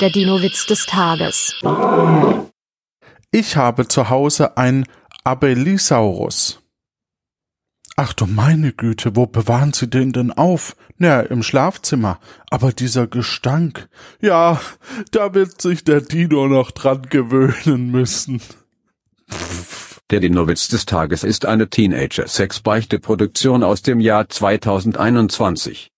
Der Dino-Witz des Tages. Ich habe zu Hause ein Abelisaurus. Ach du meine Güte, wo bewahren Sie den denn auf? Na, im Schlafzimmer. Aber dieser Gestank. Ja, da wird sich der Dino noch dran gewöhnen müssen. Der Dino-Witz des Tages ist eine Teenager-Sex-Beichte-Produktion aus dem Jahr 2021.